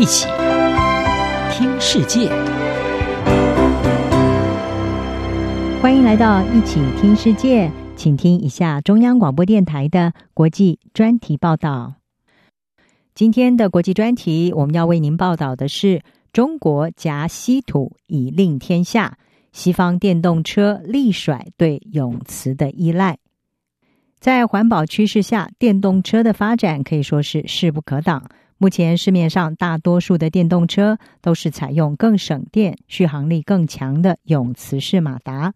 一起听世界，欢迎来到一起听世界，请听一下中央广播电台的国际专题报道。今天的国际专题，我们要为您报道的是：中国夹稀土以令天下，西方电动车力甩对永磁的依赖。在环保趋势下，电动车的发展可以说是势不可挡。目前市面上大多数的电动车都是采用更省电、续航力更强的永磁式马达。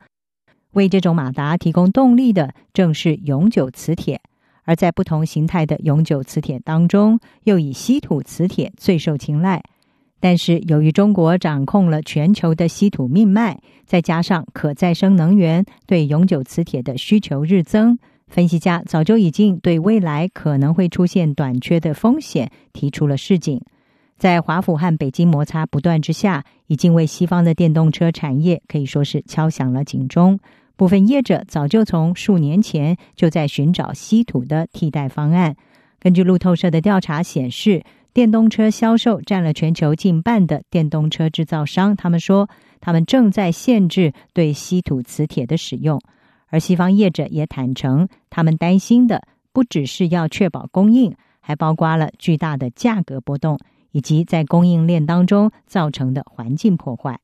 为这种马达提供动力的正是永久磁铁。而在不同形态的永久磁铁当中，又以稀土磁铁最受青睐。但是，由于中国掌控了全球的稀土命脉，再加上可再生能源对永久磁铁的需求日增。分析家早就已经对未来可能会出现短缺的风险提出了示警，在华府和北京摩擦不断之下，已经为西方的电动车产业可以说是敲响了警钟。部分业者早就从数年前就在寻找稀土的替代方案。根据路透社的调查显示，电动车销售占了全球近半的电动车制造商，他们说他们正在限制对稀土磁铁的使用。而西方业者也坦诚，他们担心的不只是要确保供应，还包括了巨大的价格波动，以及在供应链当中造成的环境破坏。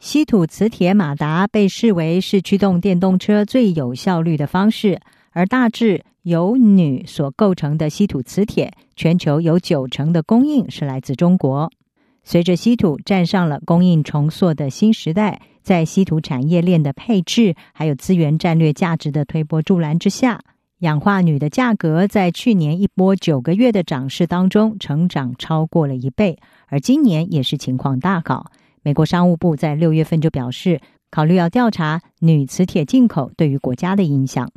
稀土磁铁马达被视为是驱动电动车最有效率的方式，而大致由铝所构成的稀土磁铁，全球有九成的供应是来自中国。随着稀土站上了供应重塑的新时代。在稀土产业链的配置，还有资源战略价值的推波助澜之下，氧化铝的价格在去年一波九个月的涨势当中，成长超过了一倍，而今年也是情况大好。美国商务部在六月份就表示，考虑要调查铝磁铁进口对于国家的影响。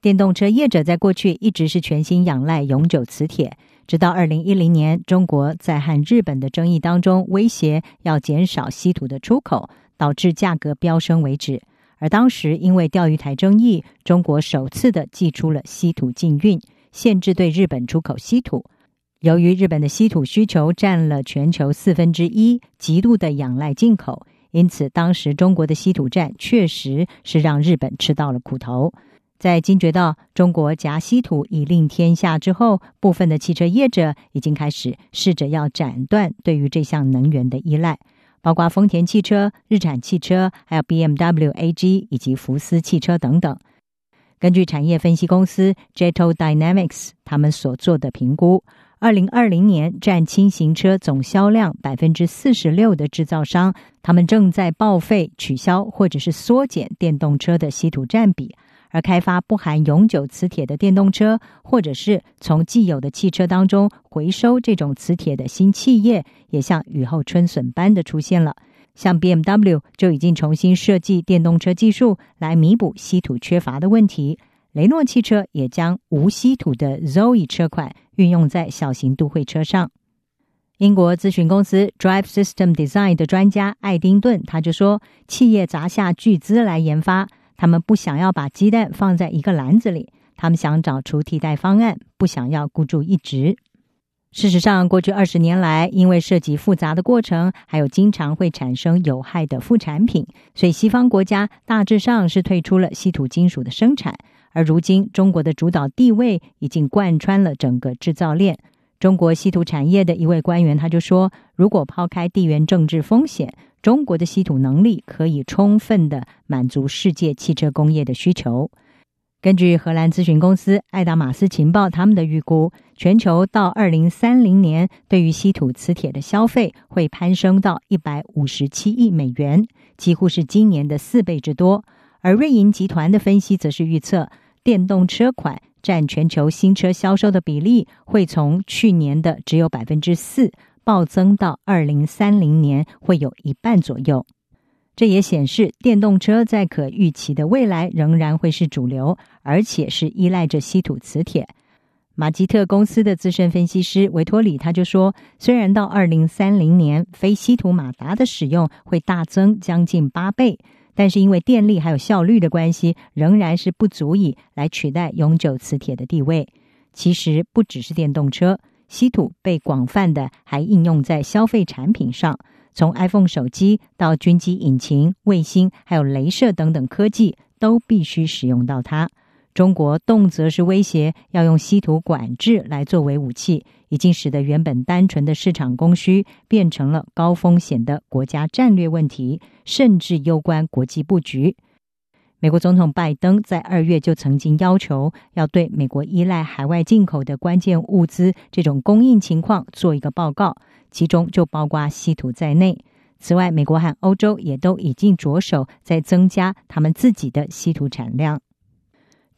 电动车业者在过去一直是全心仰赖永久磁铁，直到二零一零年，中国在和日本的争议当中威胁要减少稀土的出口。导致价格飙升为止，而当时因为钓鱼台争议，中国首次的祭出了稀土禁运，限制对日本出口稀土。由于日本的稀土需求占了全球四分之一，极度的仰赖进口，因此当时中国的稀土战确实是让日本吃到了苦头。在惊觉到中国夹稀土以令天下之后，部分的汽车业者已经开始试着要斩断对于这项能源的依赖。包括丰田汽车、日产汽车，还有 BMW AG 以及福斯汽车等等。根据产业分析公司 Jeto Dynamics 他们所做的评估，二零二零年占轻型车总销量百分之四十六的制造商，他们正在报废、取消或者是缩减电动车的稀土占比。而开发不含永久磁铁的电动车，或者是从既有的汽车当中回收这种磁铁的新企业，也像雨后春笋般的出现了。像 BMW 就已经重新设计电动车技术来弥补稀土缺乏的问题。雷诺汽车也将无稀土的 Zoe 车款运用在小型都会车上。英国咨询公司 Drive System Design 的专家艾丁顿他就说，企业砸下巨资来研发。他们不想要把鸡蛋放在一个篮子里，他们想找出替代方案，不想要孤注一掷。事实上，过去二十年来，因为涉及复杂的过程，还有经常会产生有害的副产品，所以西方国家大致上是退出了稀土金属的生产。而如今，中国的主导地位已经贯穿了整个制造链。中国稀土产业的一位官员他就说：“如果抛开地缘政治风险。”中国的稀土能力可以充分的满足世界汽车工业的需求。根据荷兰咨询公司爱达马斯情报他们的预估，全球到二零三零年，对于稀土磁铁的消费会攀升到一百五十七亿美元，几乎是今年的四倍之多。而瑞银集团的分析则是预测，电动车款占全球新车销售的比例会从去年的只有百分之四。暴增到二零三零年会有一半左右，这也显示电动车在可预期的未来仍然会是主流，而且是依赖着稀土磁铁。马吉特公司的资深分析师维托里他就说，虽然到二零三零年非稀土马达的使用会大增将近八倍，但是因为电力还有效率的关系，仍然是不足以来取代永久磁铁的地位。其实不只是电动车。稀土被广泛的还应用在消费产品上，从 iPhone 手机到军机引擎、卫星，还有镭射等等科技，都必须使用到它。中国动辄是威胁要用稀土管制来作为武器，已经使得原本单纯的市场供需变成了高风险的国家战略问题，甚至攸关国际布局。美国总统拜登在二月就曾经要求要对美国依赖海外进口的关键物资这种供应情况做一个报告，其中就包括稀土在内。此外，美国和欧洲也都已经着手在增加他们自己的稀土产量。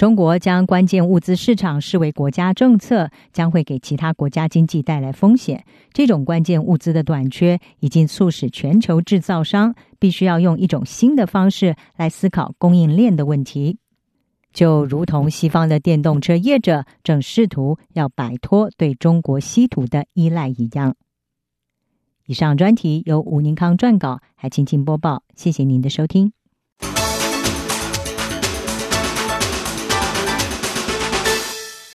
中国将关键物资市场视为国家政策，将会给其他国家经济带来风险。这种关键物资的短缺，已经促使全球制造商必须要用一种新的方式来思考供应链的问题，就如同西方的电动车业者正试图要摆脱对中国稀土的依赖一样。以上专题由吴宁康撰稿，还请播报。谢谢您的收听。